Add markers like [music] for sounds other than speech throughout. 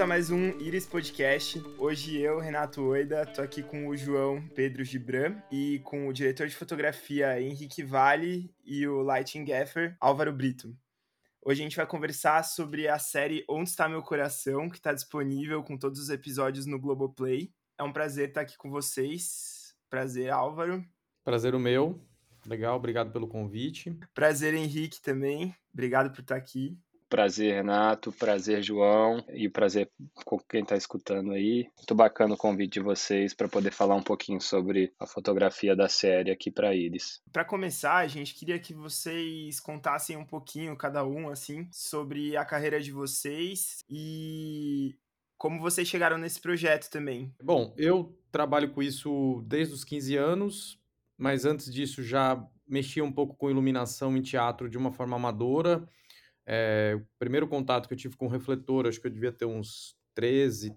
a mais um Iris Podcast. Hoje eu, Renato Oida, tô aqui com o João Pedro Gibran e com o diretor de fotografia Henrique Vale e o lighting gaffer Álvaro Brito. Hoje a gente vai conversar sobre a série Onde Está Meu Coração, que está disponível com todos os episódios no Globoplay. É um prazer estar aqui com vocês. Prazer, Álvaro. Prazer o meu. Legal, obrigado pelo convite. Prazer, Henrique, também. Obrigado por estar aqui. Prazer, Renato. Prazer, João. E prazer com quem está escutando aí. Muito bacana o convite de vocês para poder falar um pouquinho sobre a fotografia da série aqui para Iris. Para começar, a gente queria que vocês contassem um pouquinho, cada um, assim, sobre a carreira de vocês e como vocês chegaram nesse projeto também. Bom, eu trabalho com isso desde os 15 anos, mas antes disso já mexia um pouco com iluminação em teatro de uma forma amadora é, o primeiro contato que eu tive com refletor, acho que eu devia ter uns 13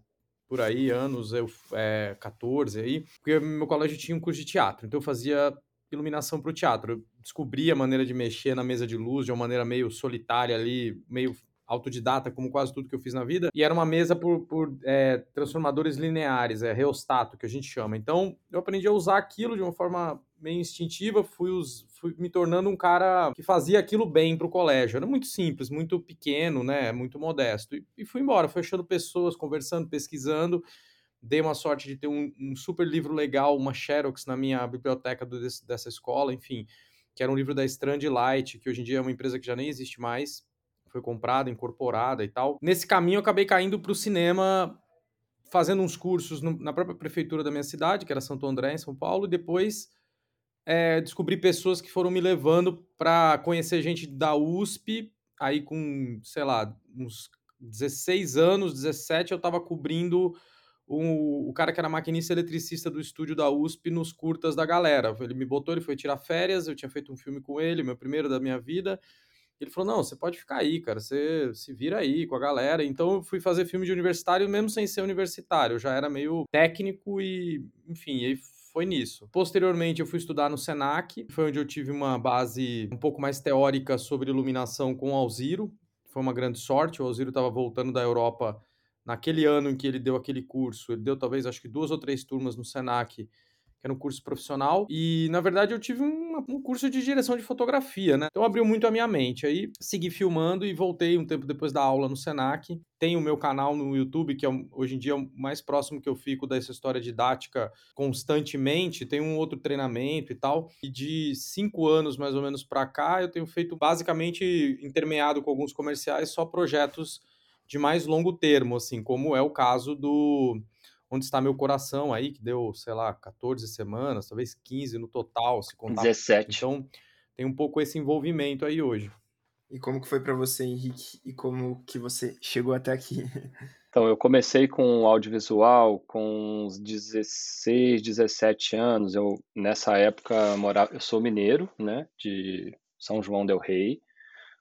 por aí anos, eu, é, 14 aí, porque meu colégio tinha um curso de teatro, então eu fazia iluminação para o teatro. Eu descobri a maneira de mexer na mesa de luz de uma maneira meio solitária ali, meio autodidata, como quase tudo que eu fiz na vida, e era uma mesa por, por é, transformadores lineares, é reostato, que a gente chama. Então, eu aprendi a usar aquilo de uma forma meio instintiva, fui, os, fui me tornando um cara que fazia aquilo bem para o colégio. Era muito simples, muito pequeno, né, muito modesto. E, e fui embora, fui achando pessoas, conversando, pesquisando. Dei uma sorte de ter um, um super livro legal, uma Xerox na minha biblioteca do, desse, dessa escola, enfim, que era um livro da Strand Light, que hoje em dia é uma empresa que já nem existe mais, foi comprada, incorporada e tal. Nesse caminho eu acabei caindo para o cinema fazendo uns cursos no, na própria prefeitura da minha cidade, que era Santo André, em São Paulo, e depois é, descobri pessoas que foram me levando para conhecer gente da USP, aí com, sei lá, uns 16 anos, 17, eu estava cobrindo o, o, cara que era maquinista eletricista do estúdio da USP nos curtas da galera. Ele me botou, ele foi tirar férias, eu tinha feito um filme com ele, meu primeiro da minha vida. Ele falou: não, você pode ficar aí, cara, você se vira aí com a galera. Então eu fui fazer filme de universitário mesmo sem ser universitário. Eu já era meio técnico e, enfim, aí foi nisso. Posteriormente, eu fui estudar no Senac, foi onde eu tive uma base um pouco mais teórica sobre iluminação com o Alziro. Foi uma grande sorte, o Alziro estava voltando da Europa naquele ano em que ele deu aquele curso. Ele deu talvez, acho que duas ou três turmas no Senac que era um curso profissional, e na verdade eu tive um, um curso de direção de fotografia, né? Então abriu muito a minha mente. Aí segui filmando e voltei um tempo depois da aula no Senac. Tenho o meu canal no YouTube, que é hoje em dia é o mais próximo que eu fico dessa história didática constantemente. Tem um outro treinamento e tal. E de cinco anos mais ou menos para cá, eu tenho feito basicamente intermeado com alguns comerciais só projetos de mais longo termo, assim, como é o caso do Onde está meu coração aí, que deu, sei lá, 14 semanas, talvez 15 no total, se contar. 17. Então, tem um pouco esse envolvimento aí hoje. E como que foi para você, Henrique? E como que você chegou até aqui? [laughs] Então, eu comecei com audiovisual com uns 16, 17 anos. Eu, nessa época, morava, eu sou mineiro, né, de São João del Rei.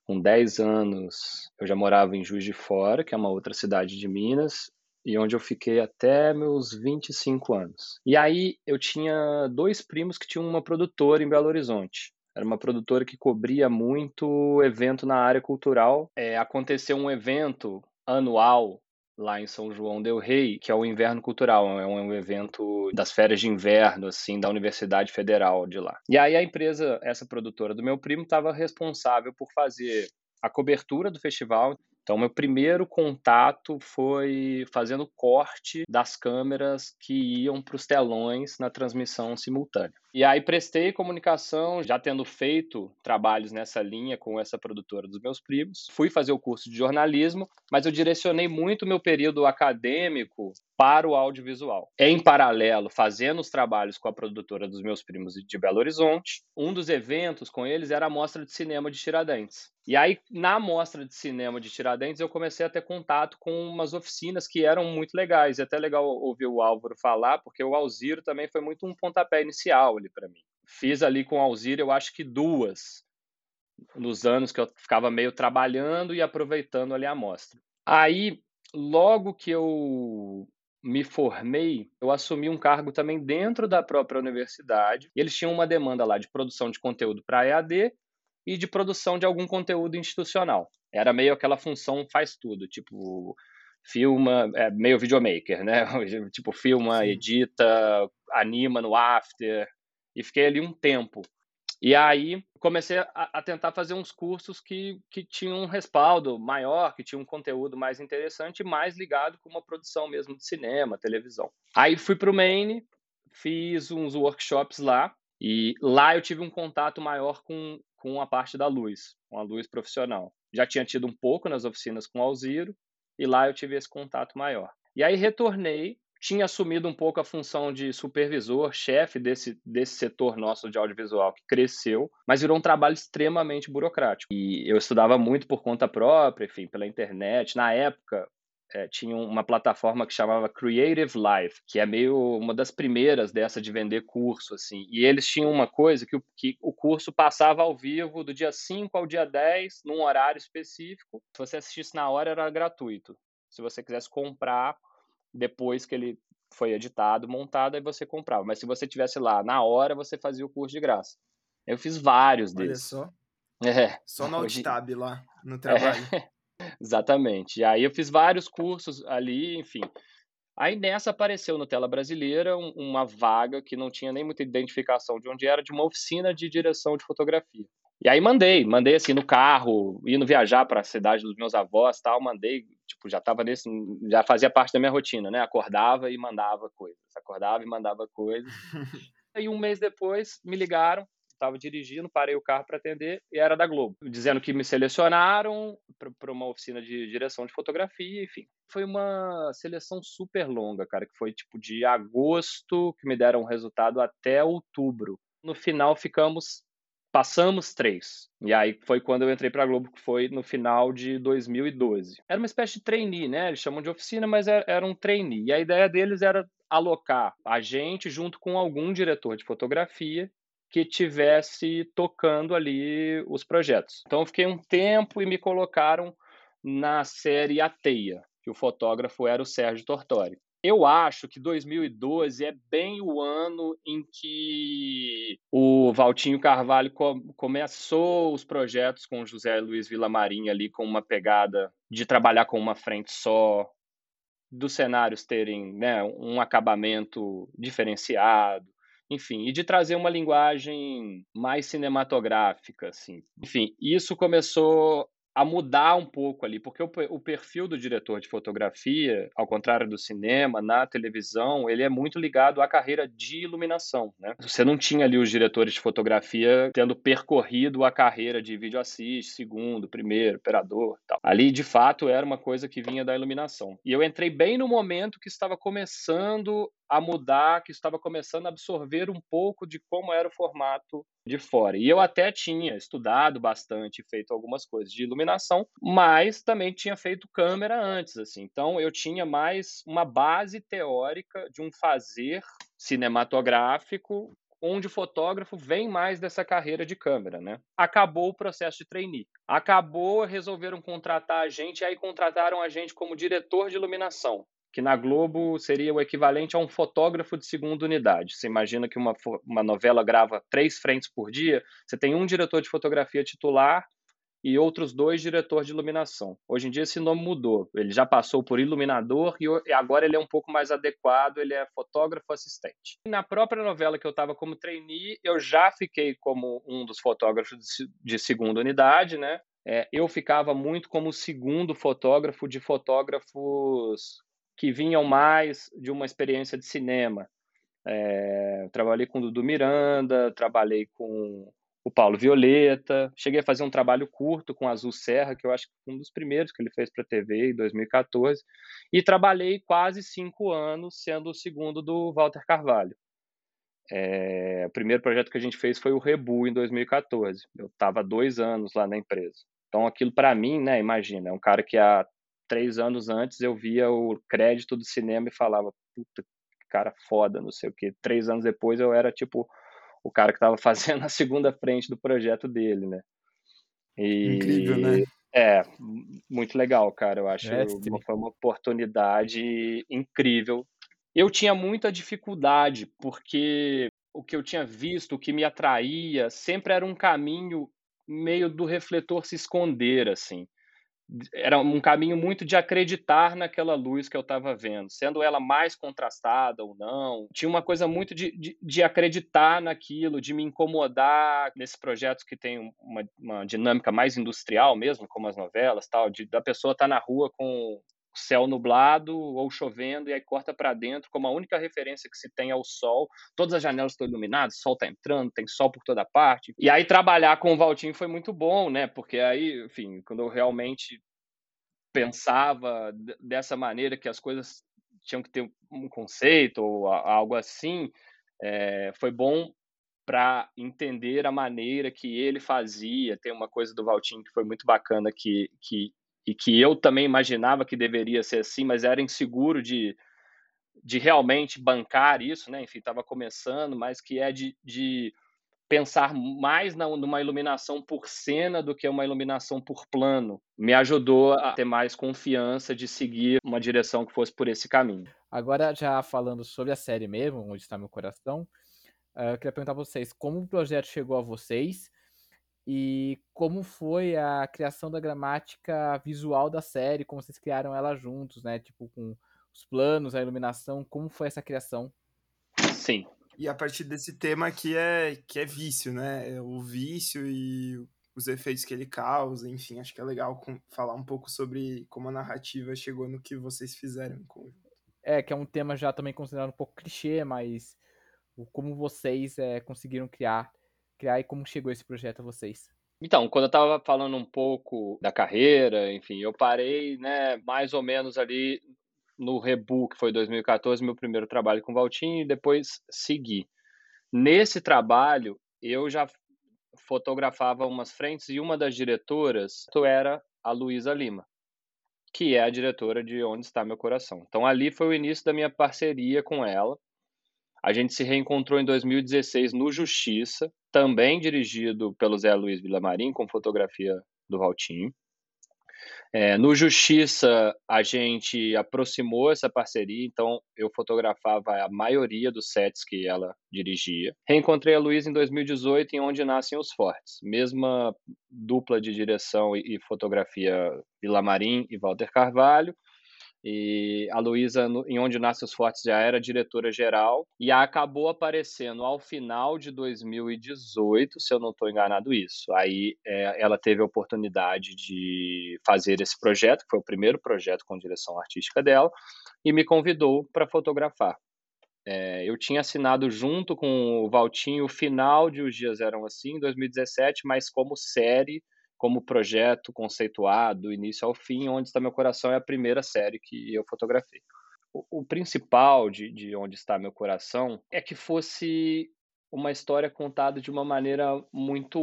Com 10 anos, eu já morava em Juiz de Fora, que é uma outra cidade de Minas e onde eu fiquei até meus 25 anos. E aí eu tinha dois primos que tinham uma produtora em Belo Horizonte. Era uma produtora que cobria muito evento na área cultural. É, aconteceu um evento anual lá em São João del Rei, que é o Inverno Cultural, é um evento das férias de inverno, assim, da Universidade Federal de lá. E aí a empresa, essa produtora do meu primo, estava responsável por fazer a cobertura do festival. Então, meu primeiro contato foi fazendo corte das câmeras que iam para os telões na transmissão simultânea. E aí prestei comunicação, já tendo feito trabalhos nessa linha com essa produtora dos meus primos. Fui fazer o curso de jornalismo, mas eu direcionei muito meu período acadêmico para o audiovisual. Em paralelo, fazendo os trabalhos com a produtora dos meus primos de Belo Horizonte, um dos eventos com eles era a Mostra de Cinema de Tiradentes. E aí, na Mostra de Cinema de Tiradentes, eu comecei a ter contato com umas oficinas que eram muito legais. E até legal ouvir o Álvaro falar, porque o Alziro também foi muito um pontapé inicial ali para mim. Fiz ali com o Alzir, eu acho que duas, nos anos que eu ficava meio trabalhando e aproveitando ali a amostra. Aí, logo que eu me formei, eu assumi um cargo também dentro da própria universidade. E eles tinham uma demanda lá de produção de conteúdo para EAD e de produção de algum conteúdo institucional. Era meio aquela função faz tudo, tipo filma, é meio videomaker, né? [laughs] tipo, filma, Sim. edita, anima no After, e fiquei ali um tempo. E aí comecei a, a, tentar fazer uns cursos que, que tinham um respaldo maior, que tinham um conteúdo mais interessante, mais ligado com uma produção mesmo de cinema, televisão. Aí fui para o Maine, fiz uns workshops lá, e lá eu tive um contato maior com, com a parte da luz, com a luz profissional. Já tinha tido um pouco nas oficinas com o Alziro, e lá eu tive esse contato maior. E aí retornei tinha assumido um pouco a função de supervisor, chefe desse, desse setor nosso de audiovisual, que cresceu, mas virou um trabalho extremamente burocrático. E eu estudava muito por conta própria, enfim, pela internet. Na época, é, tinha uma plataforma que chamava Creative Live, que é meio uma das primeiras dessa de vender curso, assim. E eles tinham uma coisa que o, que o curso passava ao vivo do dia 5 ao dia 10, num horário específico. Se você assistisse na hora, era gratuito. Se você quisesse comprar, depois que ele foi editado, montado, aí você comprava. Mas se você tivesse lá na hora, você fazia o curso de graça. Eu fiz vários Olha desses. Olha só. [laughs] É. Só no Tab lá, no trabalho. É. [laughs] Exatamente. E aí eu fiz vários cursos ali, enfim. Aí nessa apareceu no Tela Brasileira uma vaga que não tinha nem muita identificação de onde era, de uma oficina de direção de fotografia. E aí mandei, mandei assim no carro, indo viajar para a cidade dos meus avós, tal, mandei, tipo, já tava nesse, já fazia parte da minha rotina, né? Acordava e mandava coisas, acordava e mandava coisas. [laughs] e um mês depois me ligaram, estava dirigindo, parei o carro para atender e era da Globo, dizendo que me selecionaram para uma oficina de direção de fotografia, enfim. Foi uma seleção super longa, cara, que foi tipo de agosto que me deram o resultado até outubro. No final ficamos Passamos três. E aí foi quando eu entrei para a Globo, que foi no final de 2012. Era uma espécie de trainee, né? Eles chamam de oficina, mas era, era um trainee. E a ideia deles era alocar a gente junto com algum diretor de fotografia que tivesse tocando ali os projetos. Então eu fiquei um tempo e me colocaram na série A Teia, que o fotógrafo era o Sérgio Tortori. Eu acho que 2012 é bem o ano em que o Valtinho Carvalho co começou os projetos com José Luiz Villamarim ali com uma pegada de trabalhar com uma frente só, dos cenários terem né, um acabamento diferenciado, enfim, e de trazer uma linguagem mais cinematográfica, assim. Enfim, isso começou a mudar um pouco ali, porque o, o, perfil do diretor de fotografia, ao contrário do cinema, na televisão, ele é muito ligado à carreira de iluminação, né? Você não tinha ali os diretores de fotografia tendo percorrido a carreira de vídeo assist, segundo, primeiro, operador, tal. Ali, de fato, era uma coisa que vinha da iluminação. E eu entrei bem no momento que estava começando a mudar, que estava começando a absorver um pouco de como era o formato de fora. E eu até tinha estudado bastante, feito algumas coisas de iluminação, mas também tinha feito câmera antes, assim. Então eu tinha mais uma base teórica de um fazer cinematográfico onde o fotógrafo vem mais dessa carreira de câmera, né? Acabou o processo de trainee. Acabou, resolveram contratar a gente, aí contrataram a gente como diretor de iluminação que na Globo seria o equivalente a um fotógrafo de segunda unidade. Você imagina que uma, uma novela grava três frentes por dia, você tem um diretor de fotografia titular e outros dois diretores de iluminação. Hoje em dia esse nome mudou, ele já passou por iluminador e agora ele é um pouco mais adequado, ele é fotógrafo assistente. Na própria novela que eu estava como trainee, eu já fiquei como um dos fotógrafos de segunda unidade, né? É, eu ficava muito como segundo fotógrafo de fotógrafos que vinham mais de uma experiência de cinema. É, trabalhei com o Dudu Miranda, trabalhei com o Paulo Violeta, cheguei a fazer um trabalho curto com Azul Serra, que eu acho que foi um dos primeiros que ele fez para a TV em 2014, e trabalhei quase cinco anos sendo o segundo do Walter Carvalho. É, o primeiro projeto que a gente fez foi o Rebu em 2014. Eu estava dois anos lá na empresa. Então aquilo para mim, né, imagina, é um cara que há três anos antes eu via o crédito do cinema e falava, puta, cara foda, não sei o que. Três anos depois eu era tipo o cara que estava [laughs] fazendo a segunda frente do projeto dele, né? E, Incrível, né? É, muito legal, cara. Eu acho que foi uma oportunidade incrível. Eu tinha muita dificuldade, porque o que eu tinha visto, o que me atraía, sempre era um caminho meio do refletor se esconder, assim era um caminho muito de acreditar naquela luz que eu estava vendo, sendo ela mais contrastada ou não. Tinha uma coisa muito de, de, de acreditar naquilo, de me incomodar nesses projetos que tem uma, uma, dinâmica mais industrial mesmo, como as novelas, tal, de, da pessoa estar tá na rua com céu nublado ou chovendo e aí corta para dentro, como a única referência que se tem é o sol. Todas as janelas estão iluminadas, sol está entrando, tem sol por toda parte. E aí trabalhar com o Valtinho foi muito bom, né? Porque aí, enfim, quando eu realmente pensava dessa maneira que as coisas tinham que ter um conceito ou algo assim, é, foi bom para entender a maneira que ele fazia. Tem uma coisa do Valtinho que foi muito bacana que, que e que eu também imaginava que deveria ser assim, mas era inseguro de, de realmente bancar isso, né? Enfim, estava começando, mas que é de, de pensar mais na, numa iluminação por cena do que uma iluminação por plano. Me ajudou a ter mais confiança de seguir uma direção que fosse por esse caminho. Agora, já falando sobre a série mesmo, Onde Está Meu Coração, uh, eu queria perguntar para vocês como o projeto chegou a vocês e como foi a criação da gramática visual da série, como vocês criaram ela juntos, né? Tipo, com os planos, a iluminação, como foi essa criação? Sim. E a partir desse tema que é, que é vício, né? É o vício e os efeitos que ele causa, enfim, acho que é legal falar um pouco sobre como a narrativa chegou no que vocês fizeram em conjunto. É, que é um tema já também considerado um pouco clichê, mas como vocês é, conseguiram criar criar e como chegou esse projeto a vocês? Então, quando eu estava falando um pouco da carreira, enfim, eu parei, né, mais ou menos ali no Rebu, que foi 2014, meu primeiro trabalho com o Valtinho, e depois segui. Nesse trabalho, eu já fotografava umas frentes e uma das diretoras era a Luísa Lima, que é a diretora de Onde Está Meu Coração. Então, ali foi o início da minha parceria com ela. A gente se reencontrou em 2016 no Justiça, também dirigido pelo Zé Luiz Villamarim, com fotografia do Valtinho. É, no Justiça, a gente aproximou essa parceria, então eu fotografava a maioria dos sets que ela dirigia. Reencontrei a Luísa em 2018 em Onde Nascem os Fortes, mesma dupla de direção e, fotografia Villamarim e Walter Carvalho. E a Luísa, em Onde Nasce os Fortes, já era diretora-geral e acabou aparecendo ao final de 2018, se eu não estou enganado isso. Aí é, ela teve a oportunidade de fazer esse projeto, que foi o primeiro projeto com direção artística dela, e me convidou para fotografar. É, eu tinha assinado junto com o Valtinho o final de Os Dias Eram Assim, em 2017, mas como série como projeto conceituado, do início ao fim, Onde Está Meu Coração é a primeira série que eu fotografei. O, o principal de, de Onde Está Meu Coração é que fosse uma história contada de uma maneira muito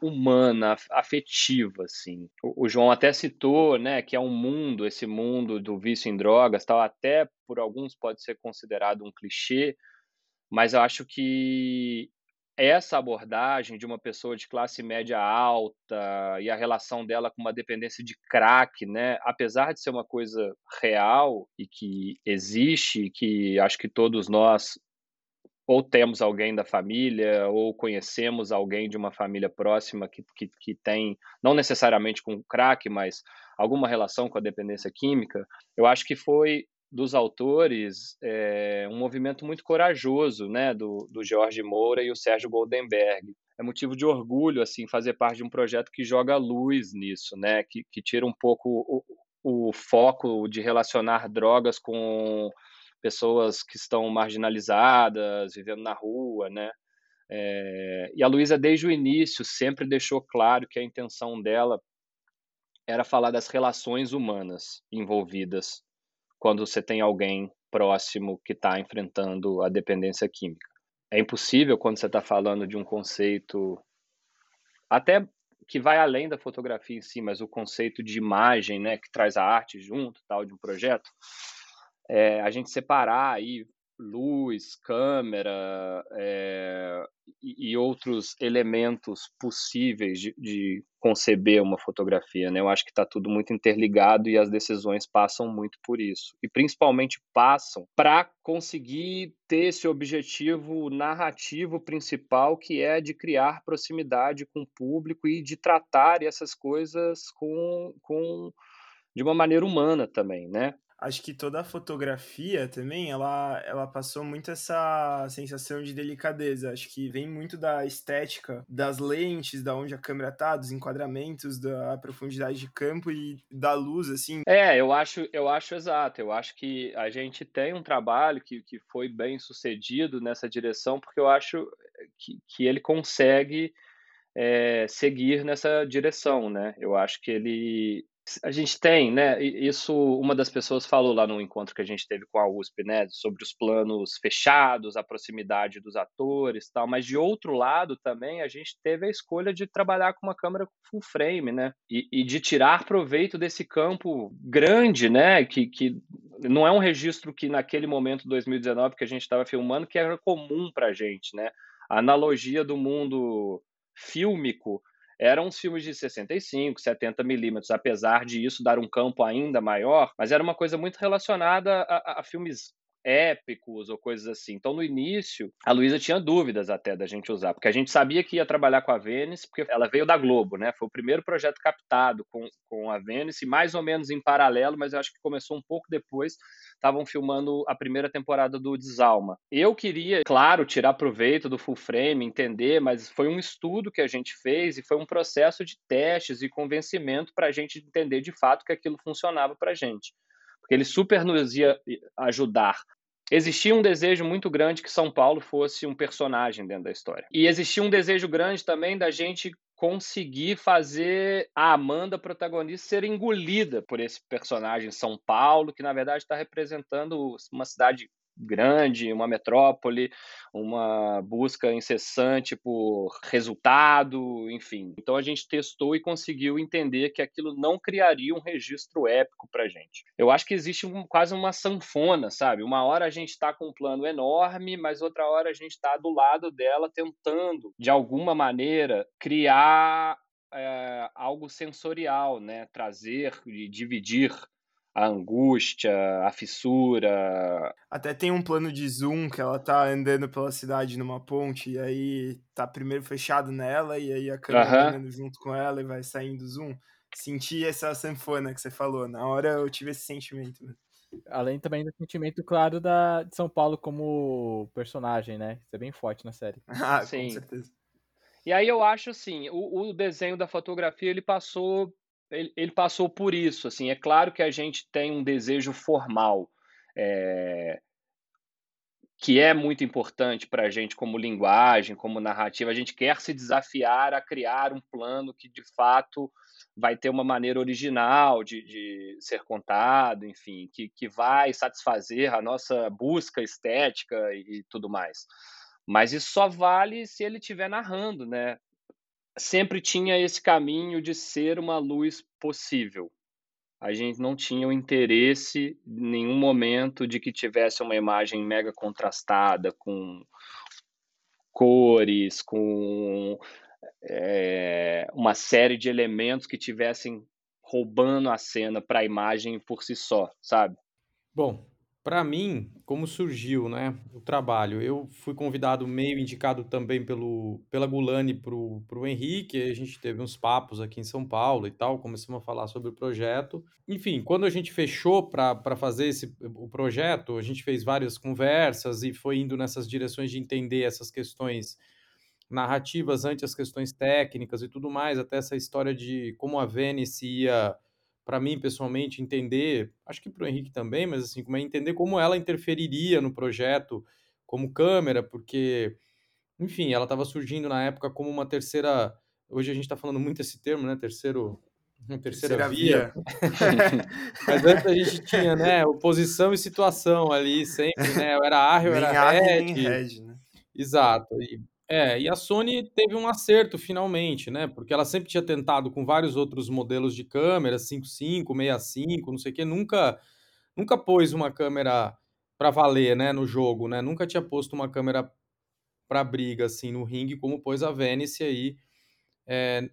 humana, afetiva, assim. O, o, João até citou, né, que é um mundo, esse mundo do vício em drogas, tal, até por alguns pode ser considerado um clichê, mas eu acho que essa abordagem de uma pessoa de classe média alta e a relação dela com uma dependência de crack, né? Apesar de ser uma coisa real e que existe, que acho que todos nós ou temos alguém da família ou conhecemos alguém de uma família próxima que, que, que tem, não necessariamente com crack, mas alguma relação com a dependência química, eu acho que foi dos autores é, um movimento muito corajoso, né, do, do Jorge Moura e o Sérgio Goldenberg. É motivo de orgulho, assim, fazer parte de um projeto que joga luz nisso, né, que, que tira um pouco o, o foco de relacionar drogas com pessoas que estão marginalizadas, vivendo na rua, né, é, e a Luísa, desde o início, sempre deixou claro que a intenção dela era falar das relações humanas envolvidas quando você tem alguém próximo que está enfrentando a dependência química. É impossível quando você está falando de um conceito, até que vai além da fotografia em si, mas o conceito de imagem, né, que traz a arte junto, tal, de um projeto, é, a gente separar aí luz, câmera, é, e, outros elementos possíveis de, de, conceber uma fotografia. Né? Eu acho que está tudo muito interligado e as decisões passam muito por isso. E principalmente passam para conseguir ter esse objetivo narrativo principal, que é de criar proximidade com o público e de tratar essas coisas com, com de uma maneira humana também, né? Acho que toda a fotografia também, ela, ela passou muito essa sensação de delicadeza. Acho que vem muito da estética, das lentes, da onde a câmera tá, dos enquadramentos, da profundidade de campo e da luz, assim. É, eu acho, eu acho exato. Eu acho que a gente tem um trabalho que, que foi bem sucedido nessa direção, porque eu acho que, que ele consegue é, seguir nessa direção, né? Eu acho que ele a gente tem, né? Isso uma das pessoas falou lá no encontro que a gente teve com a USP, né? Sobre os planos fechados, a proximidade dos atores, tal. Mas de outro lado também a gente teve a escolha de trabalhar com uma câmera full frame, né? E, e de tirar proveito desse campo grande, né? Que, que não é um registro que naquele momento 2019 que a gente estava filmando que era comum para gente, né? A analogia do mundo fílmico eram os filmes de 65, 70 milímetros, apesar de isso dar um campo ainda maior, mas era uma coisa muito relacionada a, a filmes épicos ou coisas assim. Então, no início, a Luísa tinha dúvidas até da gente usar, porque a gente sabia que ia trabalhar com a Vênice, porque ela veio da Globo, né? Foi o primeiro projeto captado com, com a Vênice, mais ou menos em paralelo, mas eu acho que começou um pouco depois. Estavam filmando a primeira temporada do Desalma. Eu queria, claro, tirar proveito do full frame, entender, mas foi um estudo que a gente fez e foi um processo de testes e convencimento para a gente entender de fato que aquilo funcionava para a gente porque ele super nos ia ajudar. Existia um desejo muito grande que São Paulo fosse um personagem dentro da história. E existia um desejo grande também da gente conseguir fazer a Amanda protagonista ser engolida por esse personagem São Paulo, que na verdade está representando uma cidade grande, uma metrópole, uma busca incessante por resultado, enfim. Então a gente testou e conseguiu entender que aquilo não criaria um registro épico para gente. Eu acho que existe um, quase uma sanfona, sabe? Uma hora a gente está com um plano enorme, mas outra hora a gente está do lado dela tentando, de alguma maneira, criar é, algo sensorial, né? Trazer e dividir a angústia, a fissura. Até tem um plano de zoom que ela tá andando pela cidade numa ponte e aí tá primeiro fechado nela e aí a câmera uhum. andando junto com ela e vai saindo zoom. Senti essa sanfona que você falou. Na hora eu tive esse sentimento. Além também do sentimento, claro, da, de São Paulo como personagem, né? Isso é bem forte na série. [laughs] ah, Sim. com certeza. E aí eu acho assim, o, o desenho da fotografia ele passou ele, ele, passou por isso. Assim, é claro que a gente tem um desejo formal é, que é muito importante para a gente como linguagem, como narrativa. A gente quer se desafiar a criar um plano que de fato vai ter uma maneira original de, de ser contado, enfim, que, que vai satisfazer a nossa busca estética e, e tudo mais. Mas isso só vale se ele estiver narrando, né? Sempre tinha esse caminho de ser uma luz possível. A gente não tinha o interesse em nenhum momento de que tivesse uma imagem mega contrastada com cores, com é, uma série de elementos que tivessem roubando a cena para a imagem por si só, sabe? Bom, para mim, como surgiu, né, o trabalho? Eu fui convidado, meio indicado também pelo, pela Gulani para o Henrique, a gente teve uns papos aqui em São Paulo e tal, começamos a falar sobre o projeto. Enfim, quando a gente fechou para fazer esse, o projeto, a gente fez várias conversas e foi indo nessas direções de entender essas questões narrativas antes as questões técnicas e tudo mais, até essa história de como a Vênice ia para mim, pessoalmente, entender, acho que para o Henrique também, mas assim, como é entender como ela interferiria no projeto como câmera, porque, enfim, ela estava surgindo na época como uma terceira. Hoje a gente está falando muito esse termo, né? Terceiro. Terceira, terceira via. via. [laughs] mas antes a gente tinha, né? Oposição e situação ali, sempre, né? Eu era [laughs] ar, eu era red. red né? Exato. E é, e a Sony teve um acerto finalmente, né? Porque ela sempre tinha tentado com vários outros modelos de câmera, 55, 65, não sei o quê, nunca nunca pôs uma câmera para valer, né, no jogo, né? Nunca tinha posto uma câmera para briga assim no ringue, como pôs a Venice aí é,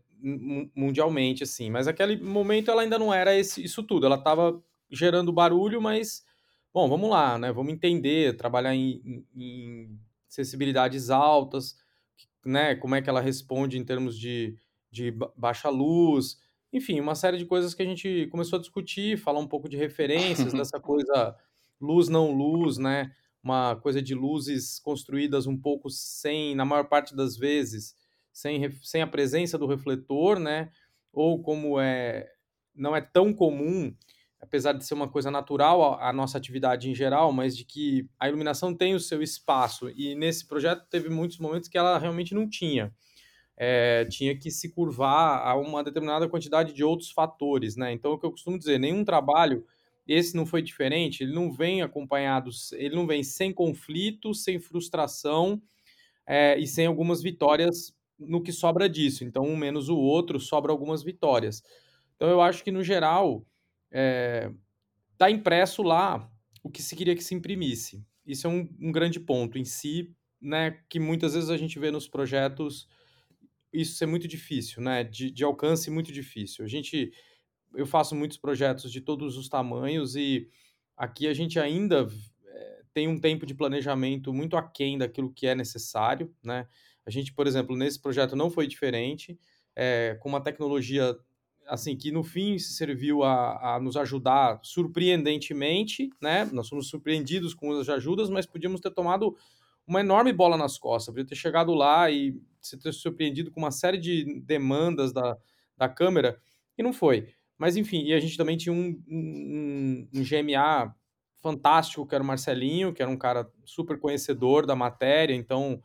mundialmente assim. Mas aquele momento ela ainda não era esse, isso tudo. Ela estava gerando barulho, mas bom, vamos lá, né? Vamos entender, trabalhar em, em sensibilidades altas, né? Como é que ela responde em termos de, de baixa luz, enfim, uma série de coisas que a gente começou a discutir, falar um pouco de referências dessa [laughs] coisa luz não luz, né? Uma coisa de luzes construídas um pouco sem, na maior parte das vezes, sem, sem a presença do refletor, né? Ou como é não é tão comum, apesar de ser uma coisa natural a, nossa atividade em geral, mas de que a iluminação tem o seu espaço e nesse projeto teve muitos momentos que ela realmente não tinha é, tinha que se curvar a uma determinada quantidade de outros fatores, né? Então, o que eu costumo dizer, nenhum trabalho, esse não foi diferente, ele não vem acompanhado, ele não vem sem conflito, sem frustração é, e sem algumas vitórias no que sobra disso. Então, um menos o outro, sobra algumas vitórias. Então, eu acho que, no geral, está é, impresso lá o que se queria que se imprimisse. Isso é um, um grande ponto em si, né, que muitas vezes a gente vê nos projetos isso é muito difícil, né? De, de alcance muito difícil. A gente, eu faço muitos projetos de todos os tamanhos e aqui a gente ainda é, tem um tempo de planejamento muito aquém daquilo que é necessário, né? A gente, por exemplo, nesse projeto não foi diferente, é, com uma tecnologia assim que no fim se serviu a, a, nos ajudar surpreendentemente, né? Nós fomos surpreendidos com as ajudas, mas podíamos ter tomado uma enorme bola nas costas, podia ter chegado lá e se ter surpreendido com uma série de demandas da, da câmera, e não foi. Mas enfim, e a gente também tinha um, um, um GMA fantástico, que era o Marcelinho, que era um cara super conhecedor da matéria, então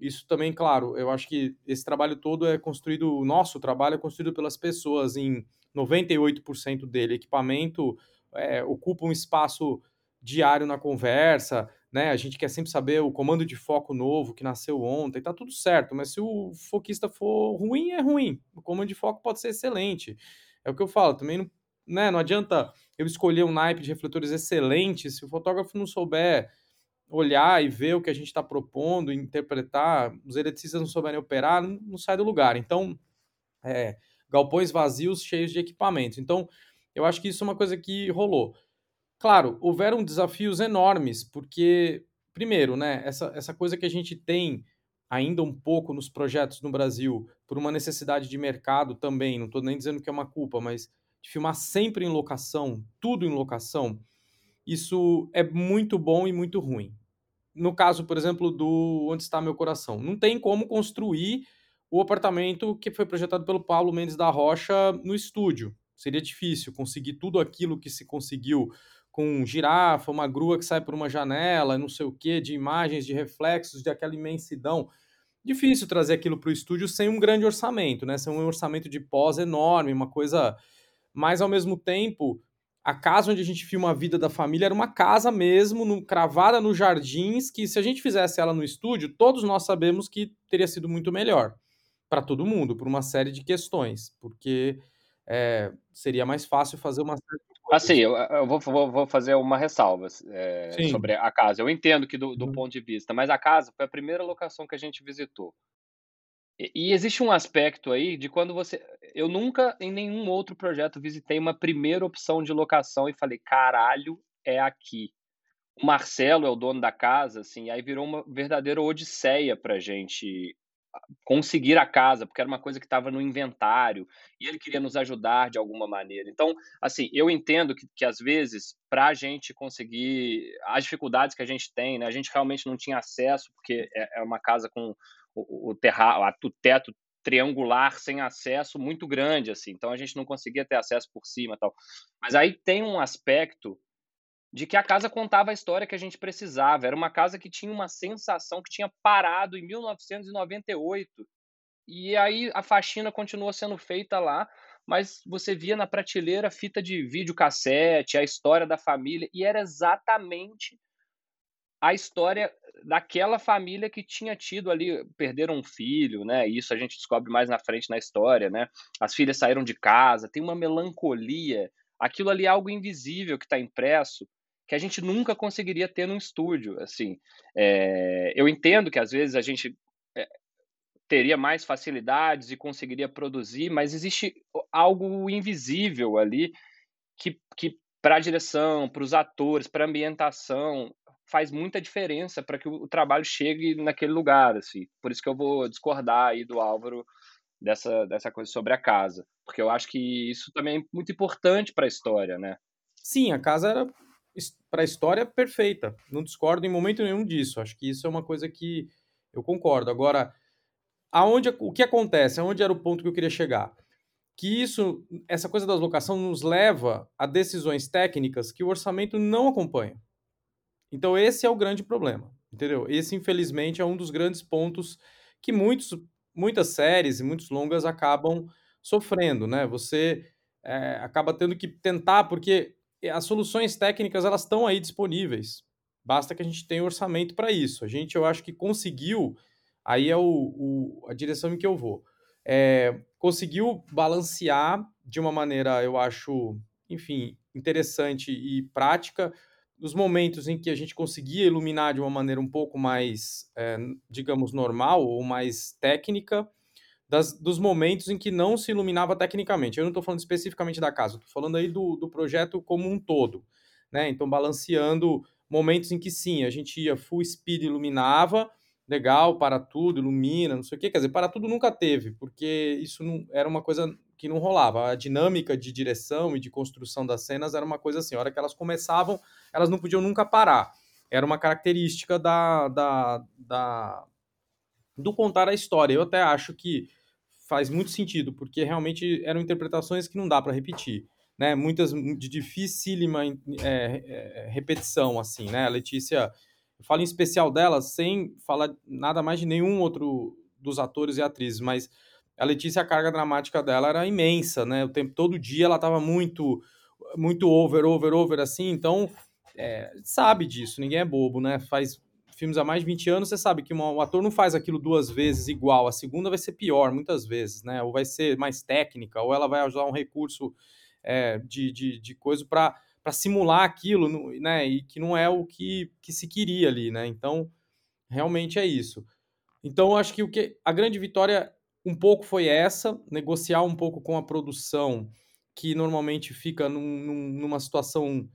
isso também, claro, eu acho que esse trabalho todo é construído, o nosso trabalho é construído pelas pessoas em 98% dele. Equipamento é, ocupa um espaço diário na conversa, né? A gente quer sempre saber o comando de foco novo que nasceu ontem, tá tudo certo, mas se o foquista for ruim, é ruim. O comando de foco pode ser excelente. É o que eu falo, também não, né, não adianta eu escolher um naipe de refletores excelente se o fotógrafo não souber olhar e ver o que a gente está propondo, interpretar, os eletricistas não souberem operar, não, sai do lugar. Então, é, galpões vazios cheios de equipamentos. Então, eu acho que isso é uma coisa que rolou. Claro, houveram desafios enormes, porque, primeiro, né, essa, essa coisa que a gente tem ainda um pouco nos projetos no Brasil, por uma necessidade de mercado também, não estou nem dizendo que é uma culpa, mas de filmar sempre em locação, tudo em locação, isso é muito bom e muito ruim. No caso, por exemplo, do Onde Está Meu Coração, não tem como construir o apartamento que foi projetado pelo Paulo Mendes da Rocha no estúdio. Seria difícil conseguir tudo aquilo que se conseguiu com girafa, uma grua que sai por uma janela, não sei o que, de imagens, de reflexos, de aquela imensidão. Difícil trazer aquilo para o estúdio sem um grande orçamento, né? Sem um orçamento de pós enorme, uma coisa. Mas ao mesmo tempo, a casa onde a gente filma a vida da família era uma casa mesmo, no, cravada nos jardins, que se a gente fizesse ela no estúdio, todos nós sabemos que teria sido muito melhor para todo mundo, por uma série de questões, porque é, seria mais fácil fazer uma série Assim, eu, eu vou, vou, vou, fazer uma ressalva é, sobre a casa. Eu entendo que do, do uhum. ponto de vista, mas a casa foi a primeira locação que a gente visitou. E, existe um aspecto aí de quando você. Eu nunca, em nenhum outro projeto, visitei uma primeira opção de locação e falei, caralho, é aqui. O Marcelo é o dono da casa, assim, aí virou uma verdadeira odisseia pra gente conseguir a casa, porque era uma coisa que estava no inventário e ele queria nos ajudar de alguma maneira. Então, assim, eu entendo que, que às vezes, para a gente conseguir as dificuldades que a gente tem, né, a gente realmente não tinha acesso, porque é, é uma casa com o, o, terra, o teto triangular sem acesso muito grande, assim, então a gente não conseguia ter acesso por cima tal. Mas aí tem um aspecto de que a casa contava a história que a gente precisava. Era uma casa que tinha uma sensação que tinha parado em 1998. E aí a faxina continuou sendo feita lá, mas você via na prateleira fita de videocassete, a história da família, e era exatamente a história daquela família que tinha tido ali, perderam um filho, né? Isso a gente descobre mais na frente na história, né? As filhas saíram de casa, tem uma melancolia, aquilo ali é algo invisível que está impresso, que a gente nunca conseguiria ter num estúdio. Assim, é, eu entendo que às vezes a gente é, teria mais facilidades e conseguiria produzir, mas existe algo invisível ali que, que para a direção, para os atores, para a ambientação, faz muita diferença para que o trabalho chegue naquele lugar, assim. Por isso que eu vou discordar aí do Álvaro dessa, dessa coisa sobre a casa, porque eu acho que isso também é muito importante para a história, né? Sim, a casa era para a história perfeita. Não discordo em momento nenhum disso. Acho que isso é uma coisa que eu concordo. Agora, aonde o que acontece? Aonde era o ponto que eu queria chegar? Que isso, essa coisa da locação nos leva a decisões técnicas que o orçamento não acompanha. Então, esse é o grande problema, entendeu? Esse, infelizmente, é um dos grandes pontos que muitos, muitas séries e muitos longas acabam sofrendo, né? Você é, acaba tendo que tentar, porque as soluções técnicas elas estão aí disponíveis. Basta que a gente tenha orçamento para isso. A gente, eu acho que conseguiu, aí é o, o a direção em que eu vou, é, conseguiu balancear de uma maneira, eu acho, enfim, interessante e prática nos momentos em que a gente conseguia iluminar de uma maneira um pouco mais, é, digamos, normal ou mais técnica, das, dos momentos em que não se iluminava tecnicamente. Eu não estou falando especificamente da casa, estou falando aí do, do projeto como um todo. Né? Então, balanceando momentos em que sim, a gente ia full speed iluminava, legal, para tudo, ilumina, não sei o quê. Quer dizer, para tudo nunca teve, porque isso não, era uma coisa que não rolava. A dinâmica de direção e de construção das cenas era uma coisa assim, a hora que elas começavam, elas não podiam nunca parar. Era uma característica da, da, da do contar a história. Eu até acho que faz muito sentido, porque realmente eram interpretações que não dá para repetir. Né, muitas de dificílima é, é, repetição, assim, né? A Letícia, eu falo em especial dela sem falar nada mais de nenhum outro dos atores e atrizes, mas a Letícia, a carga dramática dela era imensa, né? O tempo, todo dia ela estava muito, muito over, over, over, assim. Então, é, sabe disso, ninguém é bobo, né? Faz filmes há mais de 20 anos, você sabe que um ator não faz aquilo duas vezes igual. A segunda vai ser pior, muitas vezes, né? Ou vai ser mais técnica, ou ela vai usar um recurso é, de, de, de coisa para simular aquilo, né? E que não é o que, que se queria ali, né? Então, realmente é isso. Então, eu acho que o que a grande vitória um pouco foi essa, negociar um pouco com a produção, que normalmente fica num, num, numa situação,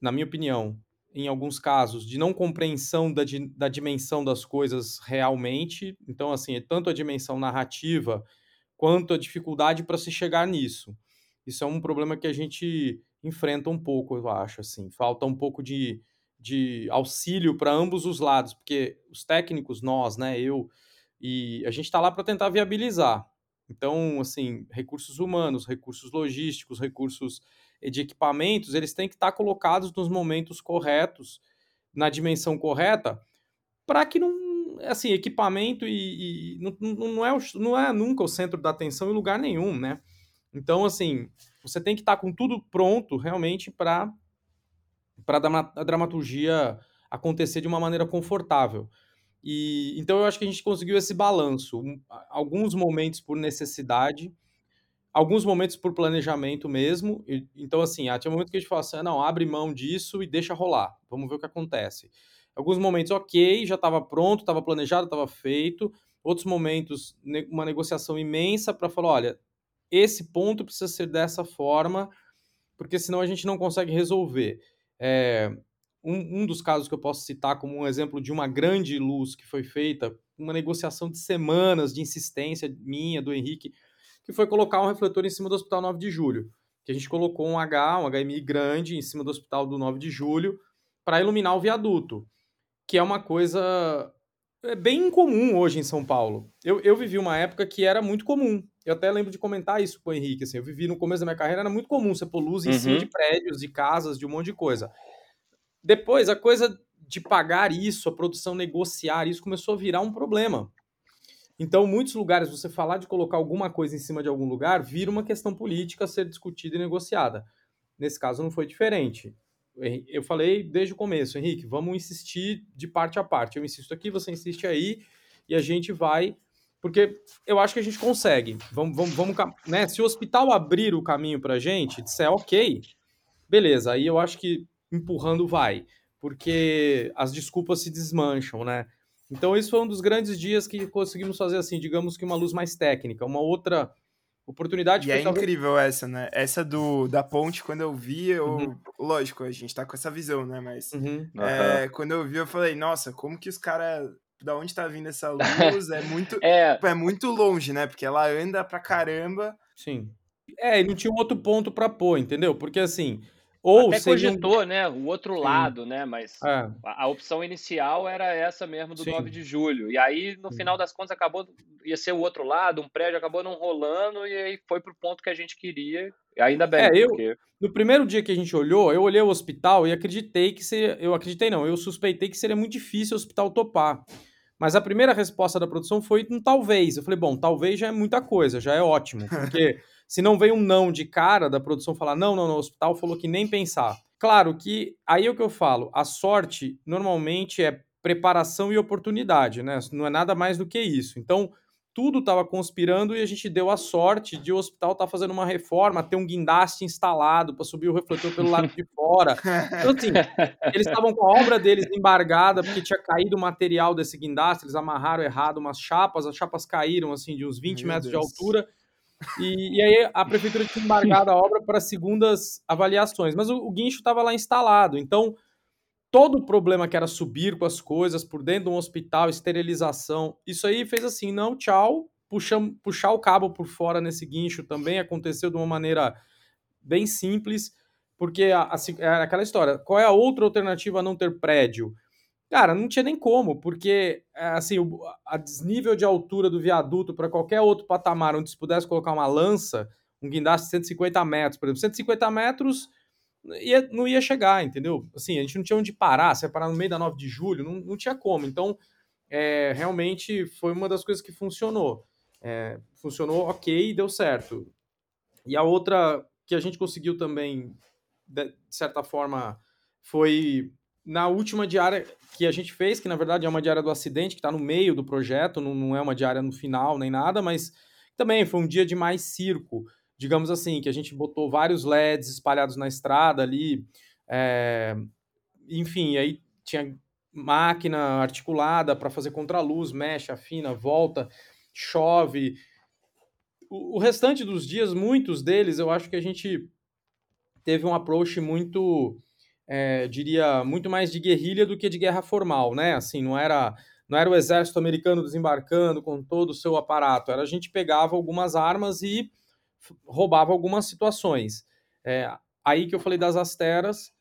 na minha opinião, em alguns casos, de não compreensão da, da dimensão das coisas realmente. Então, assim, é tanto a dimensão narrativa quanto a dificuldade para se chegar nisso. Isso é um problema que a gente enfrenta um pouco, eu acho, assim. Falta um pouco de, de auxílio para ambos os lados, porque os técnicos, nós, né, eu, e a gente está lá para tentar viabilizar. Então, assim, recursos humanos, recursos logísticos, recursos de equipamentos, eles têm que estar tá colocados nos momentos corretos, na dimensão correta, para que não. Assim, equipamento e. e não, não, é, não é nunca o centro da atenção em lugar nenhum, né? Então, assim, você tem que estar tá com tudo pronto realmente para a dramaturgia acontecer de uma maneira confortável. E então eu acho que a gente conseguiu esse balanço, alguns momentos por necessidade, alguns momentos por planejamento mesmo. E, então assim, ah, tinha momentos que a gente falava assim, ah, não, abre mão disso e deixa rolar. Vamos ver o que acontece. Alguns momentos, ok, já estava pronto, estava planejado, estava feito. Outros momentos, uma negociação imensa para falar, olha, esse ponto precisa ser dessa forma, porque senão a gente não consegue resolver. É, um, um dos casos que eu posso citar como um exemplo de uma grande luz que foi feita, uma negociação de semanas de insistência minha, do Henrique, que foi colocar um refletor em cima do Hospital 9 de Julho. Que a gente colocou um H, um HMI grande em cima do Hospital do 9 de Julho para iluminar o viaduto, que é uma coisa é bem incomum hoje em São Paulo. Eu, eu vivi uma época que era muito comum. Eu até lembro de comentar isso com o Henrique. Assim, eu vivi no começo da minha carreira, era muito comum você pôr luz em uhum. cima de prédios, de casas, de um monte de coisa. Depois, a coisa de pagar isso, a produção negociar isso, começou a virar um problema. Então, muitos lugares, você falar de colocar alguma coisa em cima de algum lugar, vira uma questão política a ser discutida e negociada. Nesse caso, não foi diferente. Eu falei desde o começo, Henrique, vamos insistir de parte a parte. Eu insisto aqui, você insiste aí, e a gente vai. Porque eu acho que a gente consegue. Vamos, vamos, vamos né? Se o hospital abrir o caminho para a gente, disser ok, beleza. Aí eu acho que empurrando vai, porque as desculpas se desmancham, né? Então, esse foi um dos grandes dias que conseguimos fazer assim, digamos que uma luz mais técnica. Uma outra oportunidade. E é talvez... incrível essa, né? Essa do da ponte, quando eu vi, eu... Uhum. lógico, a gente tá com essa visão, né? Mas uhum. É, quando eu vi, eu falei, nossa, como que os caras da onde tá vindo essa [laughs] luz é muito é. é muito longe, né? Porque ela anda pra caramba. Sim. É, e não tinha um outro ponto para pôr, entendeu? Porque assim, ou Até cogitou, né? O outro Sim. lado, né? Mas é. a, a, opção inicial era essa mesmo do Sim. 9 de julho. E aí, no Sim. final das contas, acabou. ia ser o outro lado, um prédio acabou não rolando, e aí foi pro ponto que a gente queria. Ainda bem, é, porque... eu, No primeiro dia que a gente olhou, eu olhei o hospital e acreditei que seria. Eu acreditei, não, eu suspeitei que seria muito difícil o hospital topar. Mas a primeira resposta da produção foi um talvez. Eu falei, bom, talvez já é muita coisa, já é ótimo. Porque [laughs] se não veio um não de cara da produção falar, não, não, no hospital falou que nem pensar. Claro que aí é o que eu falo, a sorte normalmente é preparação e oportunidade, né? Não é nada mais do que isso. Então, tudo estava conspirando e a gente deu a sorte de o hospital estar tá fazendo uma reforma, ter um guindaste instalado para subir o refletor pelo lado de fora. Então, assim, eles estavam com a obra deles embargada porque tinha caído o material desse guindaste, eles amarraram errado umas chapas, as chapas caíram, assim, de uns 20 Meu metros Deus. de altura. E, e, aí a prefeitura tinha embargado a obra para segundas avaliações, mas o, o guincho estava lá instalado, então todo o problema que era subir com as coisas por dentro de um hospital, esterilização, isso aí fez assim, não, tchau, puxar, puxar o cabo por fora nesse guincho também aconteceu de uma maneira bem simples, porque assim, é aquela história, qual é a outra alternativa a não ter prédio? Cara, não tinha nem como, porque assim, o, a desnível de altura do viaduto para qualquer outro patamar onde se pudesse colocar uma lança, um guindaste de 150 metros, por exemplo, 150 metros ia, não ia chegar, entendeu? Assim, a gente não tinha onde parar, se ia parar no meio da 9 de julho, não, não tinha como. Então, é, realmente foi uma das coisas que funcionou. É, funcionou ok, deu certo. E a outra que a gente conseguiu também, de certa forma, foi na última diária que a gente fez, que na verdade é uma diária do acidente, que está no meio do projeto, não, não é uma diária no final nem nada, mas também foi um dia de mais circo digamos assim, que a gente botou vários LEDs espalhados na estrada ali, é, enfim, aí tinha máquina articulada para fazer contraluz, mexe, afina, volta, chove. O, o, restante dos dias, muitos deles, eu acho que a gente teve um approach muito, é, diria, muito mais de guerrilha do que de guerra formal, né? Assim, não era não era o exército americano desembarcando com todo o seu aparato, era a gente pegava algumas armas e roubava algumas situações. É, aí que eu falei das asteras,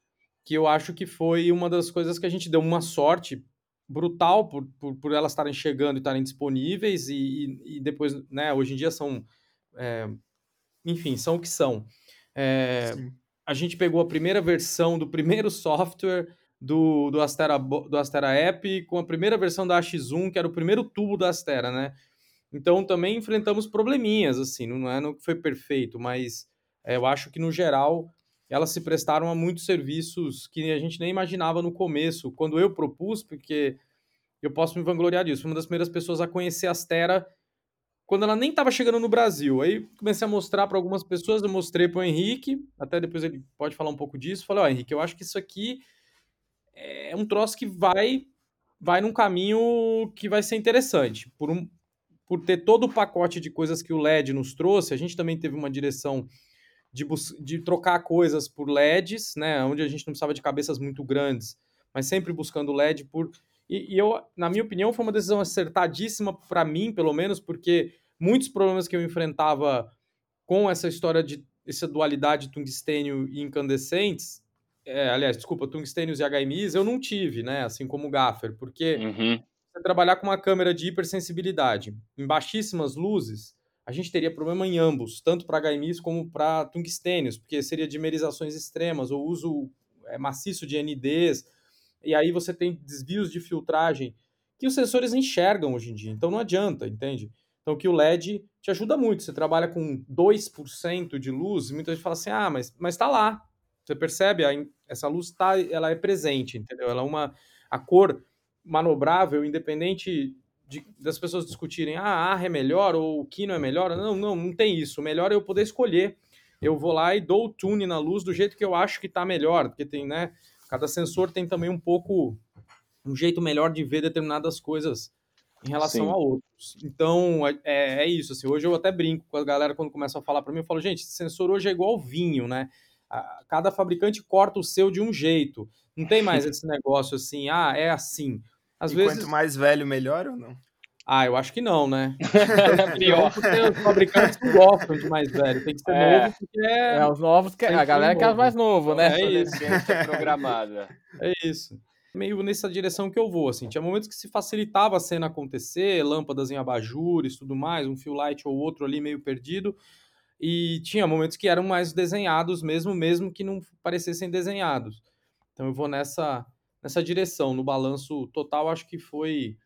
que eu acho que foi uma das coisas que a gente deu uma sorte brutal por, por, por elas estarem chegando e estarem disponíveis e, e, e, depois, né, hoje em dia são, é, enfim, são o que são. É, a gente pegou a primeira versão do primeiro software do, do, Astera, do Astera App com a primeira versão da AX1, que era o primeiro tubo da Astera, né? Então também enfrentamos probleminhas, assim, não é que foi perfeito, mas é, eu acho que no geral elas se prestaram a muitos serviços que a gente nem imaginava no começo, quando eu propus, porque eu posso me vangloriar disso. Uma das primeiras pessoas a conhecer a Astera quando ela nem estava chegando no Brasil. Aí comecei a mostrar para algumas pessoas, eu mostrei para o Henrique, até depois ele pode falar um pouco disso. Falei, ó, oh, Henrique, eu acho que isso aqui é um troço que vai vai num caminho que vai ser interessante. Por um, por ter todo o pacote de coisas que o LED nos trouxe, a gente também teve uma direção de, de trocar coisas por LEDs, né, onde a gente não precisava de cabeças muito grandes, mas sempre buscando LED por e, e eu, na minha opinião, foi uma decisão acertadíssima para mim, pelo menos, porque muitos problemas que eu enfrentava com essa história de essa dualidade tungstênio e incandescentes, é, aliás, desculpa, tungstênios e HMIs, eu não tive, né? Assim como o Gaffer, porque uhum você trabalhar com uma câmera de hipersensibilidade em baixíssimas luzes, a gente teria problema em ambos, tanto para HMIs como para tungstênios, porque seria dimerizações extremas ou uso é, maciço de NDs, e aí você tem desvios de filtragem que os sensores enxergam hoje em dia, então não adianta, entende? Então que o LED te ajuda muito, você trabalha com 2% de luz, muita gente fala assim, ah, mas mas está lá, você percebe, essa luz tá, ela é presente, entendeu? Ela é uma, a cor manobrável, independente de, das pessoas discutirem, ah, a é melhor ou o Kino é melhor. Não, não, não tem isso. O melhor é eu poder escolher. Eu vou lá e dou o tune na luz do jeito que eu acho que está melhor, porque tem, né, Cada sensor tem também um pouco um jeito melhor de ver determinadas coisas em relação Sim. a outros. Então, é, é, é isso. Assim, hoje eu até brinco com a galera quando começa a falar para mim, eu falo, gente, sensor hoje é igual vinho, né? Cada fabricante corta o seu de um jeito. Não tem mais [laughs] esse negócio assim, ah, é assim. Às e vezes... quanto mais velho, melhor ou não? Ah, eu acho que não, né? [laughs] É pior porque os fabricantes gostam de mais velho. Tem que ser é. novo porque é. é os novos que a galera quer mais novo, né? É isso. programada. É isso. Meio nessa direção que eu vou, assim. Tinha momentos que se facilitava a cena acontecer, lâmpadas em abajures, tudo mais, um fio light ou outro ali meio perdido. E tinha momentos que eram mais desenhados mesmo, mesmo que não parecessem desenhados. Então eu vou nessa nessa direção. No balanço total, acho que foi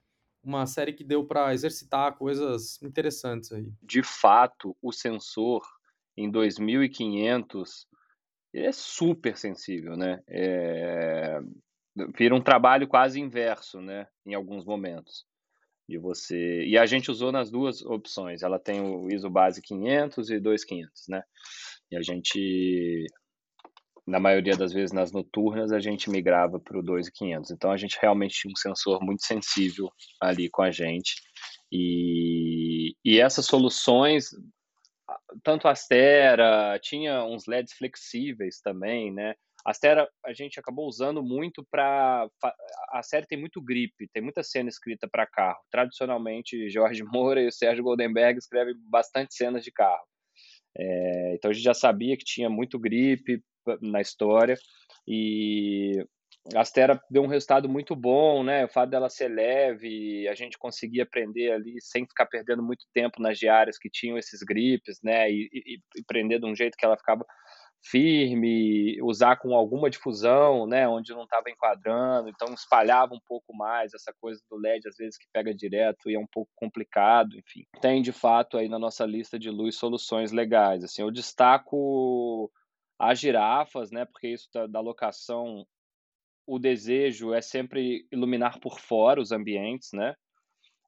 uma série que deu para exercitar coisas interessantes aí. De fato, o sensor em 2500 é super sensível, né? É... Vira um trabalho quase inverso, né? Em alguns momentos de você. E a gente usou nas duas opções. Ela tem o ISO base 500 e 2500, né? E a gente na maioria das vezes nas noturnas, a gente migrava para o 2.500. Então a gente realmente tinha um sensor muito sensível ali com a gente. E, e essas soluções, tanto a Astera, tinha uns LEDs flexíveis também, né? A Astera a gente acabou usando muito para. A série tem muito grip, tem muita cena escrita para carro. Tradicionalmente, Jorge [laughs] Moura e o Sérgio Goldenberg escrevem bastante cenas de carro. É, então a gente já sabia que tinha muito grip na história e a Astera deu um resultado muito bom, né? O fato dela ser leve, a gente conseguia aprender ali sem ficar perdendo muito tempo nas diárias que tinham esses grips, né? E, e, e prender de um jeito que ela ficava firme, usar com alguma difusão, né, onde não estava enquadrando, então espalhava um pouco mais essa coisa do LED, às vezes que pega direto e é um pouco complicado, enfim. Tem de fato aí na nossa lista de luz soluções legais, assim, eu destaco as girafas, né? Porque isso da, da locação, o desejo é sempre iluminar por fora os ambientes, né?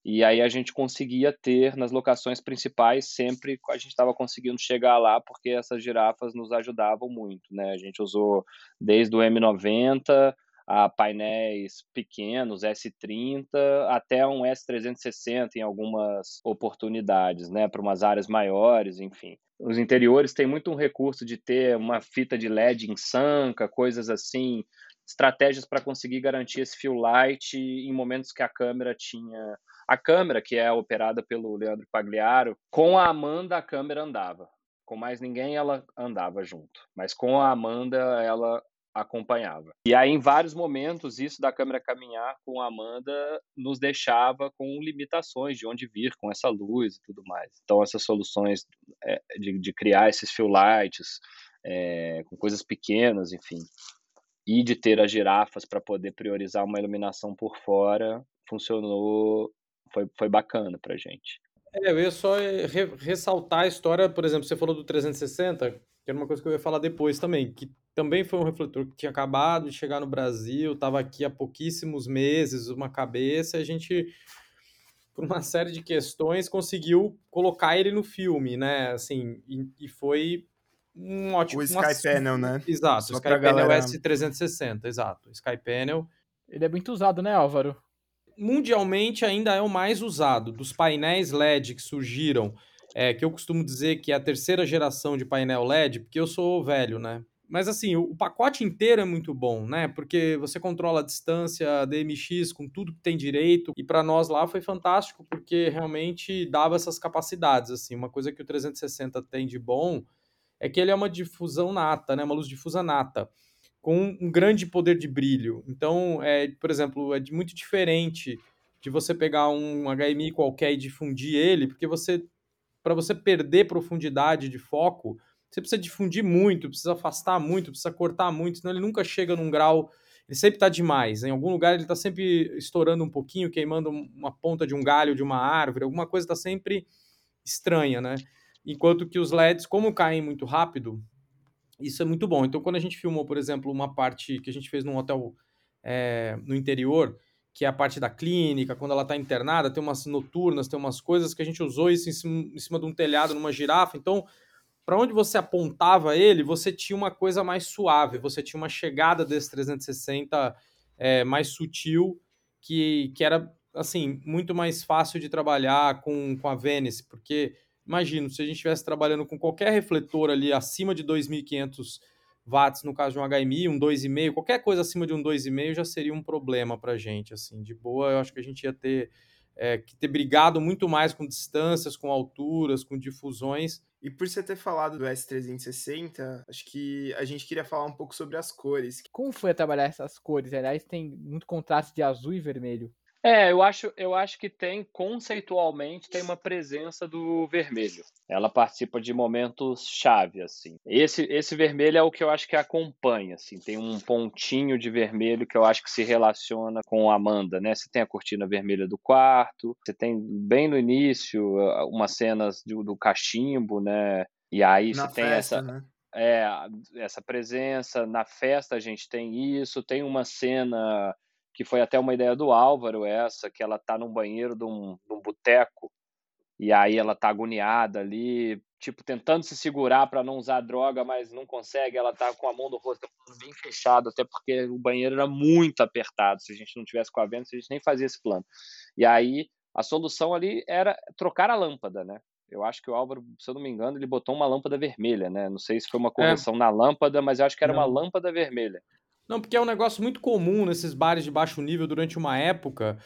E aí a gente conseguia ter nas locações principais sempre a gente estava conseguindo chegar lá porque essas girafas nos ajudavam muito, né? A gente usou desde o M90 a painéis pequenos, S30, até um S360 em algumas oportunidades, né, para umas áreas maiores, enfim. Os interiores têm muito um recurso de ter uma fita de LED em sanca, coisas assim, estratégias para conseguir garantir esse fio light em momentos que a câmera tinha a câmera que é operada pelo Leandro Pagliaro, com a Amanda a câmera andava. Com mais ninguém ela andava junto, mas com a Amanda ela acompanhava. E aí, em vários momentos, isso da câmera caminhar com a Amanda nos deixava com limitações de onde vir com essa luz e tudo mais. Então, essas soluções é, de, de, criar esses fill lights é, com coisas pequenas, enfim, e de ter as girafas para poder priorizar uma iluminação por fora, funcionou, foi, foi bacana para gente. É, eu ia só eh, re ressaltar a história, por exemplo, você falou do 360, que era uma coisa que eu ia falar depois também, que também foi um refletor que tinha acabado de chegar no Brasil, estava aqui há pouquíssimos meses, uma cabeça, e a gente, por uma série de questões, conseguiu colocar ele no filme, né? Assim, e, e foi um ótimo... O Sky Panel, né? Exato, o Sky Panel galera... S360, exato. Sky Panel. Ele é muito usado, né, Álvaro? Mundialmente ainda é o mais usado. Dos painéis LED que surgiram, é, que eu costumo dizer que é a terceira geração de painel LED, porque eu sou velho, né? Mas assim, o, pacote inteiro é muito bom, né? Porque você controla a distância DMX com tudo que tem direito. E para nós lá foi fantástico, porque realmente dava essas capacidades. Assim, uma coisa que o 360 tem de bom é que ele é uma difusão nata, né? Uma luz difusa nata, com um grande poder de brilho. Então, é, por exemplo, é muito diferente de você pegar um HMI qualquer e difundir ele, porque você para você perder profundidade de foco, você precisa difundir muito, precisa afastar muito, precisa cortar muito, senão ele nunca chega num grau. Ele sempre está demais. Em algum lugar ele está sempre estourando um pouquinho, queimando uma ponta de um galho de uma árvore, alguma coisa está sempre estranha, né? Enquanto que os LEDs, como caem muito rápido, isso é muito bom. Então, quando a gente filmou, por exemplo, uma parte que a gente fez num hotel é, no interior, que é a parte da clínica, quando ela está internada, tem umas noturnas, tem umas coisas que a gente usou isso em cima, em cima de um telhado, numa girafa. Então, para onde você apontava ele, você tinha uma coisa mais suave, você tinha uma chegada desse 360 é, mais sutil, que, que era assim muito mais fácil de trabalhar com, com a Venice, porque imagino, se a gente estivesse trabalhando com qualquer refletor ali acima de 2.500 watts, no caso de um HMI, um 2,5, qualquer coisa acima de um 2,5 já seria um problema para a gente, assim, de boa, eu acho que a gente ia ter é, que ter brigado muito mais com distâncias, com alturas, com difusões. E por você ter falado do S360, acho que a gente queria falar um pouco sobre as cores. Como foi trabalhar essas cores? Aliás, tem muito contraste de azul e vermelho. É, eu acho, eu acho que tem, conceitualmente, tem uma presença do vermelho. Ela participa de momentos chave, assim. Esse, esse vermelho é o que eu acho que acompanha, assim. Tem um pontinho de vermelho que eu acho que se relaciona com a Amanda, né? Você tem a cortina vermelha do quarto, você tem bem no início umas cenas do, do cachimbo, né? E aí Na você tem festa, essa... Né? É, essa presença. Na festa a gente tem isso. Tem uma cena que foi até uma ideia do Álvaro essa, que ela tá num banheiro de um, um boteco, e aí ela tá agoniada ali, tipo, tentando se segurar para não usar droga, mas não consegue, ela tá com a mão no rosto bem fechado, até porque o banheiro era muito apertado, se a gente não tivesse com a venda, a gente nem fazia esse plano. E aí, a solução ali era trocar a lâmpada, né? Eu acho que o Álvaro, se eu não me engano, ele botou uma lâmpada vermelha, né? Não sei se foi uma correção é. na lâmpada, mas eu acho que era não. uma lâmpada vermelha. Não, porque é um negócio muito comum nesses bares de baixo nível durante uma época,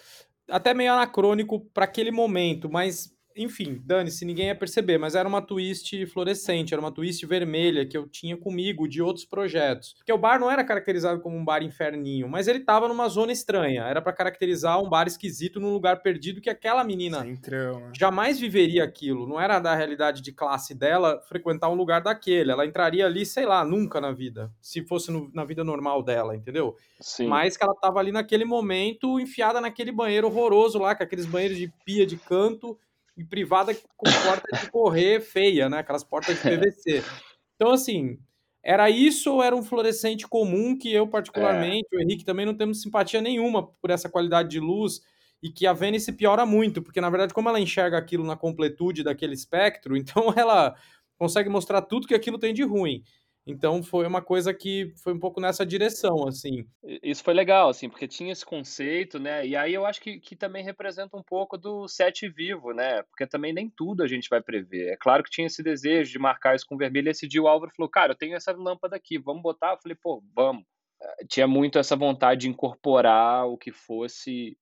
até meio anacrônico para aquele momento, mas enfim, dane-se, ninguém ia perceber, mas era uma twist fluorescente, era uma twist vermelha que eu tinha comigo de outros projetos. Porque o bar não era caracterizado como um bar inferninho, mas ele tava numa zona estranha. Era para caracterizar um bar esquisito num lugar perdido que aquela menina Centrão, né? jamais viveria aquilo. Não era da realidade de classe dela frequentar um lugar daquele. Ela entraria ali, sei lá, nunca na vida. Se fosse no, na vida normal dela, entendeu? Sim. Mas que ela tava ali naquele momento enfiada naquele banheiro horroroso lá, com aqueles banheiros de pia de canto e privada com porta de correr feia, né? Aquelas portas de PVC. [laughs] Então, assim, era isso ou era um fluorescente comum que eu, particularmente, é. o Henrique, também não temos simpatia nenhuma por essa qualidade de luz e que a Vênice piora muito, porque, na verdade, como ela enxerga aquilo na completude daquele espectro, [laughs] então ela consegue mostrar tudo que aquilo tem de ruim. Então foi uma coisa que foi um pouco nessa direção, assim. Isso foi legal, assim, porque tinha esse conceito, né? E aí eu acho que, que também representa um pouco do set vivo, né? Porque também nem tudo a gente vai prever. É claro que tinha esse desejo de marcar isso com vermelho. E esse dia o Álvaro falou, cara, eu tenho essa lâmpada aqui, vamos botar? Eu falei, pô, vamos. Eh, tinha muito essa vontade de incorporar o que fosse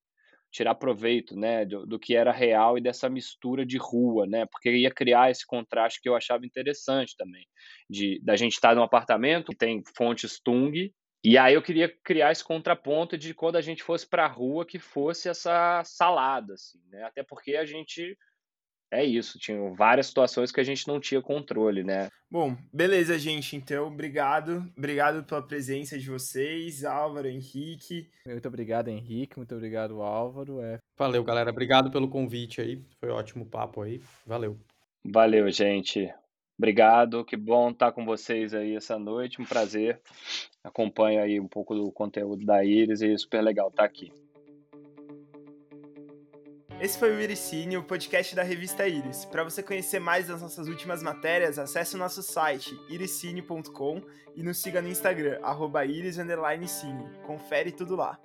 tirar proveito, né, do, do, que era real e dessa mistura de rua, né, porque ia criar esse contraste que eu achava interessante também, de da gente estar num apartamento que tem fontes Tung e aí eu queria criar esse contraponto de quando a gente fosse para a rua que fosse essa salada, assim, né, até porque a gente é isso, tinham várias situações que a gente não tinha controle, né? Bom, beleza, gente. Então, obrigado. Obrigado pela presença de vocês, Álvaro, Henrique. Muito obrigado, Henrique. Muito obrigado, Álvaro. É... Valeu, galera. Obrigado pelo convite aí. Foi um ótimo papo aí. Valeu. Valeu, gente. Obrigado. Que bom estar com vocês aí essa noite. Um prazer. Acompanho aí um pouco do conteúdo da Iris e é super legal estar aqui. Esse foi o Iricine, o podcast da revista Iris. Para você conhecer mais das nossas últimas matérias, acesse o nosso site iricine.com e nos siga no Instagram, arroba iris_cine. Confere tudo lá.